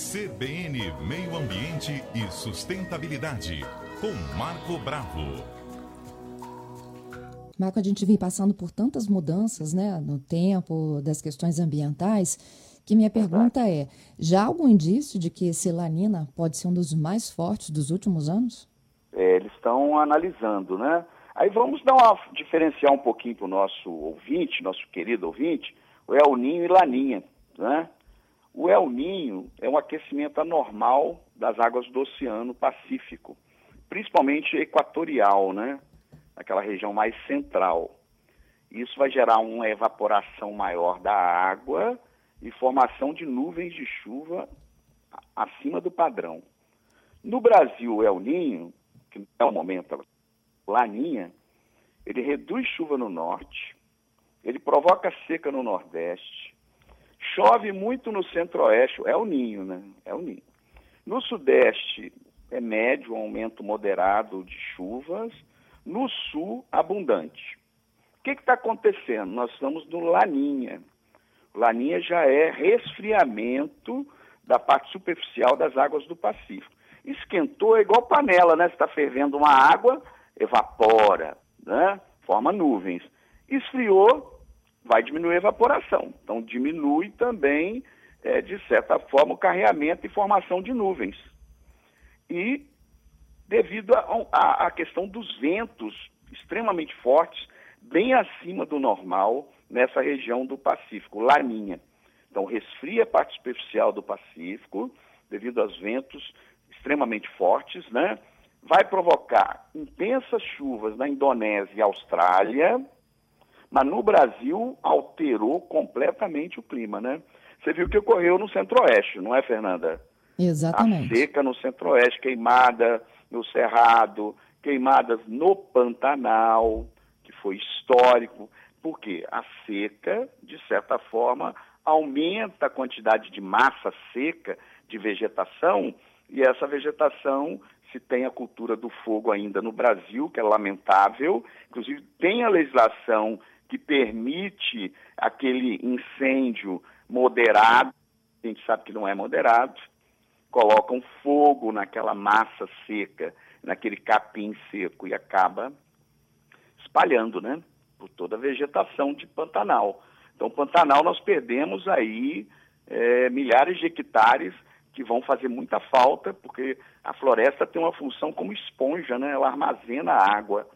CBN Meio Ambiente e Sustentabilidade, com Marco Bravo. Marco, a gente vem passando por tantas mudanças né, no tempo das questões ambientais, que minha pergunta é: já há algum indício de que esse Lanina pode ser um dos mais fortes dos últimos anos? É, eles estão analisando, né? Aí vamos dar uma diferenciar um pouquinho para o nosso ouvinte, nosso querido ouvinte, o El Ninho e Laninha, né? O El Ninho é um aquecimento anormal das águas do Oceano Pacífico, principalmente equatorial, né? Aquela região mais central. Isso vai gerar uma evaporação maior da água e formação de nuvens de chuva acima do padrão. No Brasil, o El Ninho, que é o momento Laninha, ele reduz chuva no norte, ele provoca seca no nordeste, chove muito no centro-oeste, é o ninho, né? É o ninho. No sudeste é médio, um aumento moderado de chuvas, no sul, abundante. O que está acontecendo? Nós estamos no Laninha. Laninha já é resfriamento da parte superficial das águas do Pacífico. Esquentou é igual panela, né? Está fervendo uma água, evapora, né? forma nuvens. Esfriou, vai diminuir a evaporação. Então, diminui também, é, de certa forma, o carreamento e formação de nuvens. E devido à questão dos ventos extremamente fortes, bem acima do normal nessa região do Pacífico, Laninha. Então, resfria a parte superficial do Pacífico, devido aos ventos extremamente fortes, né? vai provocar intensas chuvas na Indonésia e Austrália, mas no Brasil alterou completamente o clima, né? Você viu o que ocorreu no Centro-Oeste, não é, Fernanda? Exatamente. A seca no Centro-Oeste, queimada no Cerrado, queimadas no Pantanal, que foi histórico, porque a seca, de certa forma, aumenta a quantidade de massa seca de vegetação e essa vegetação se tem a cultura do fogo ainda no Brasil, que é lamentável. Inclusive, tem a legislação que permite aquele incêndio moderado, a gente sabe que não é moderado, colocam fogo naquela massa seca, naquele capim seco e acaba espalhando, né? Por toda a vegetação de Pantanal. Então, Pantanal nós perdemos aí é, milhares de hectares que vão fazer muita falta, porque a floresta tem uma função como esponja, né? Ela armazena água.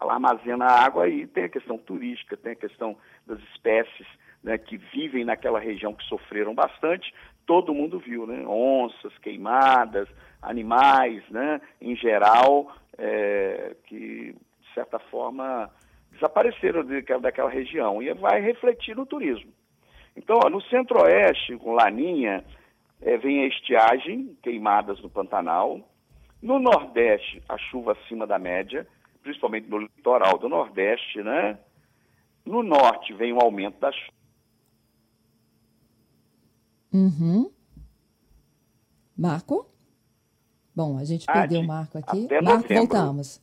Ela armazena água e tem a questão turística, tem a questão das espécies né, que vivem naquela região que sofreram bastante. Todo mundo viu, né? Onças queimadas, animais, né? Em geral, é, que de certa forma desapareceram daquela região e vai refletir no turismo. Então, ó, no centro-oeste, com Laninha, é, vem a estiagem, queimadas no Pantanal. No Nordeste, a chuva acima da média, principalmente no litoral do Nordeste, né? No Norte vem o aumento da chuva. Uhum. Marco? Bom, a gente perdeu o Marco aqui. Até Marco, novembro. voltamos.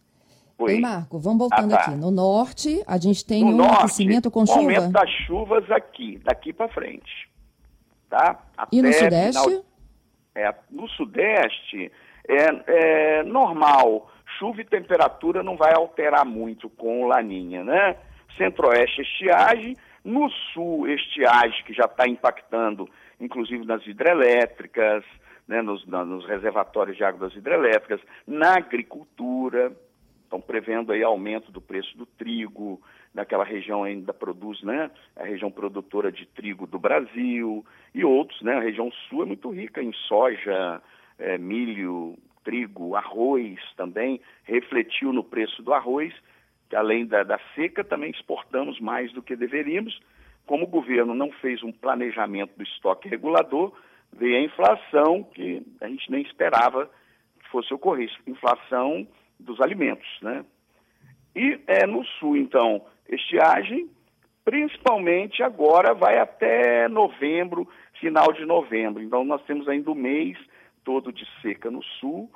Foi. Ei, Marco, vamos voltando Ah, tá. aqui. No norte, a gente tem no um norte, aquecimento com chuva. aumento das chuvas aqui, daqui para frente. Tá? E no Até sudeste? final- é, no sudeste é, é normal. Chuva e temperatura não vai alterar muito com Laninha, né? Centro-oeste, estiagem. No sul, estiagem, que já está impactando, inclusive nas hidrelétricas, né, nos, na- nos reservatórios de água das hidrelétricas, na agricultura. Estão prevendo aí aumento do preço do trigo, naquela região ainda produz, né? A região produtora de trigo do Brasil e outros, né? A região sul é muito rica em soja, eh, milho, trigo, arroz também, refletiu no preço do arroz, que além da, da seca também exportamos mais do que deveríamos. Como o governo não fez um planejamento do estoque regulador, veio a inflação que a gente nem esperava que fosse ocorrer, inflação dos alimentos, né? E é, no sul, então, estiagem, principalmente agora vai até novembro, final de novembro. Então, nós temos ainda o mês todo de seca no sul,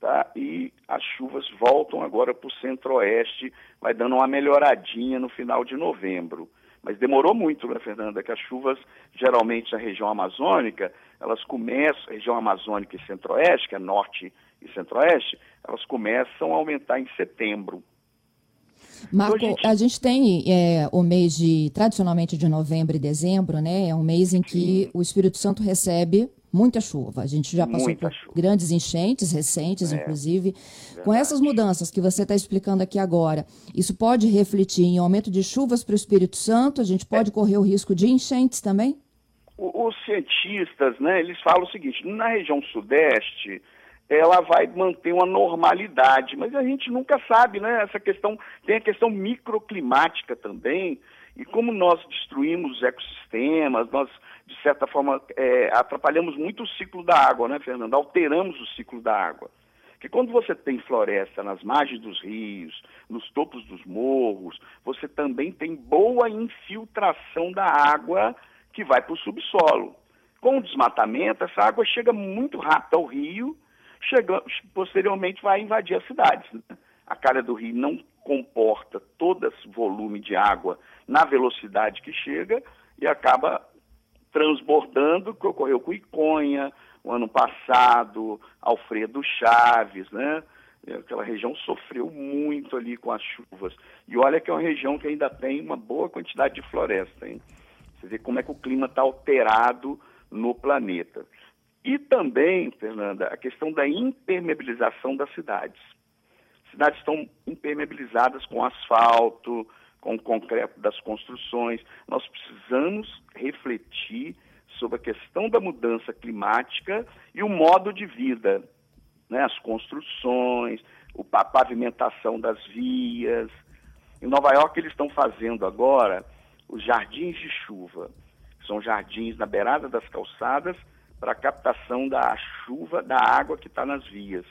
tá? E as chuvas voltam agora para o centro-oeste, vai dando uma melhoradinha no final de novembro. Mas demorou muito, né, Fernanda? Que as chuvas, geralmente na região amazônica, elas começam, região amazônica e centro-oeste, que é norte e centro-oeste, elas começam a aumentar em setembro. Marco, então, a, gente... a gente, tem é, o mês de, tradicionalmente de novembro e dezembro, né? É um mês em que Sim. o Espírito Santo recebe muita chuva. A gente já passou muita por chuva. grandes enchentes recentes, é, inclusive. Verdade. Com essas mudanças que você está explicando aqui agora, isso pode refletir em aumento de chuvas para o Espírito Santo? A gente pode é. correr o risco de enchentes também? os cientistas, né, eles falam o seguinte, na região sudeste, ela vai manter uma normalidade, mas a gente nunca sabe, né? Essa questão tem a questão microclimática também, e como nós destruímos os ecossistemas, nós de certa forma é, atrapalhamos muito o ciclo da água, né, Fernando? Alteramos o ciclo da água. Que quando você tem floresta nas margens dos rios, nos topos dos morros, você também tem boa infiltração da água que vai para o subsolo. Com o desmatamento, essa água chega muito rápido ao rio posteriormente vai invadir as cidades. A calha do rio não comporta todo esse volume de água na velocidade que chega e acaba transbordando, o que ocorreu com Iconha, o ano passado, Alfredo Chaves, né? Aquela região sofreu muito ali com as chuvas. E olha que é uma região que ainda tem uma boa quantidade de floresta, hein? Você vê como é que o clima está alterado no planeta. E também, Fernanda, a questão da impermeabilização das cidades. Cidades estão impermeabilizadas com asfalto, com concreto das construções. Nós precisamos refletir sobre a questão da mudança climática e o modo de vida, né? as construções, a pavimentação das vias. Em Nova York, eles estão fazendo agora os jardins de chuva. São jardins na beirada das calçadas para a captação da chuva, da água que está nas vias.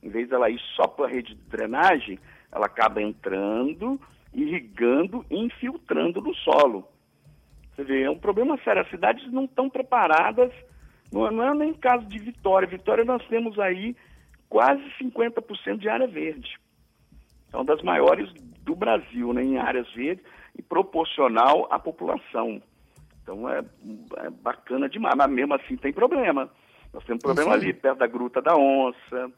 Em vez dela ir só para a rede de drenagem, ela acaba entrando, irrigando e infiltrando no solo. Você vê, é um problema sério. As cidades não estão preparadas, não é, nem caso de Vitória. Vitória nós temos aí quase 50% de área verde. É uma das maiores do Brasil né, em áreas verdes e proporcional à população. Então é, é bacana demais, mas mesmo assim tem problema. Nós temos problema ali perto da Gruta da Onça,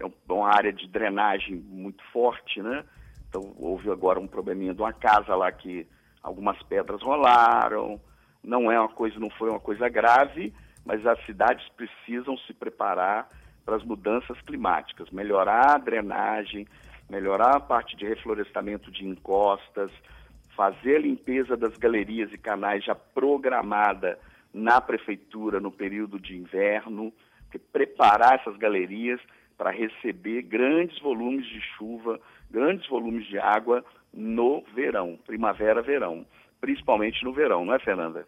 é uma área de drenagem muito forte, né? Então houve agora um probleminha de uma casa lá que algumas pedras rolaram. Não é uma coisa, não foi uma coisa grave, mas as cidades precisam se preparar para as mudanças climáticas, melhorar a drenagem, melhorar a parte de reflorestamento de encostas, fazer a limpeza das galerias e canais já programada na prefeitura no período de inverno, preparar essas galerias para receber grandes volumes de chuva, grandes volumes de água no verão, primavera, verão, principalmente no verão, não é, Fernanda?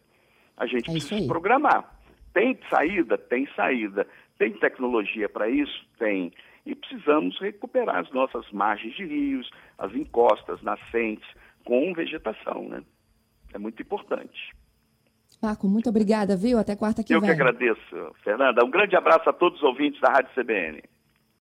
A gente é precisa se programar. Tem saída? Tem saída. Tem tecnologia para isso? Tem. E precisamos recuperar as nossas margens de rios, as encostas, nascentes, com vegetação, né? É muito importante. Marco, muito obrigada, viu? Até quarta que Eu vem. Eu que agradeço, Fernanda. Um grande abraço a todos os ouvintes da Rádio CBN.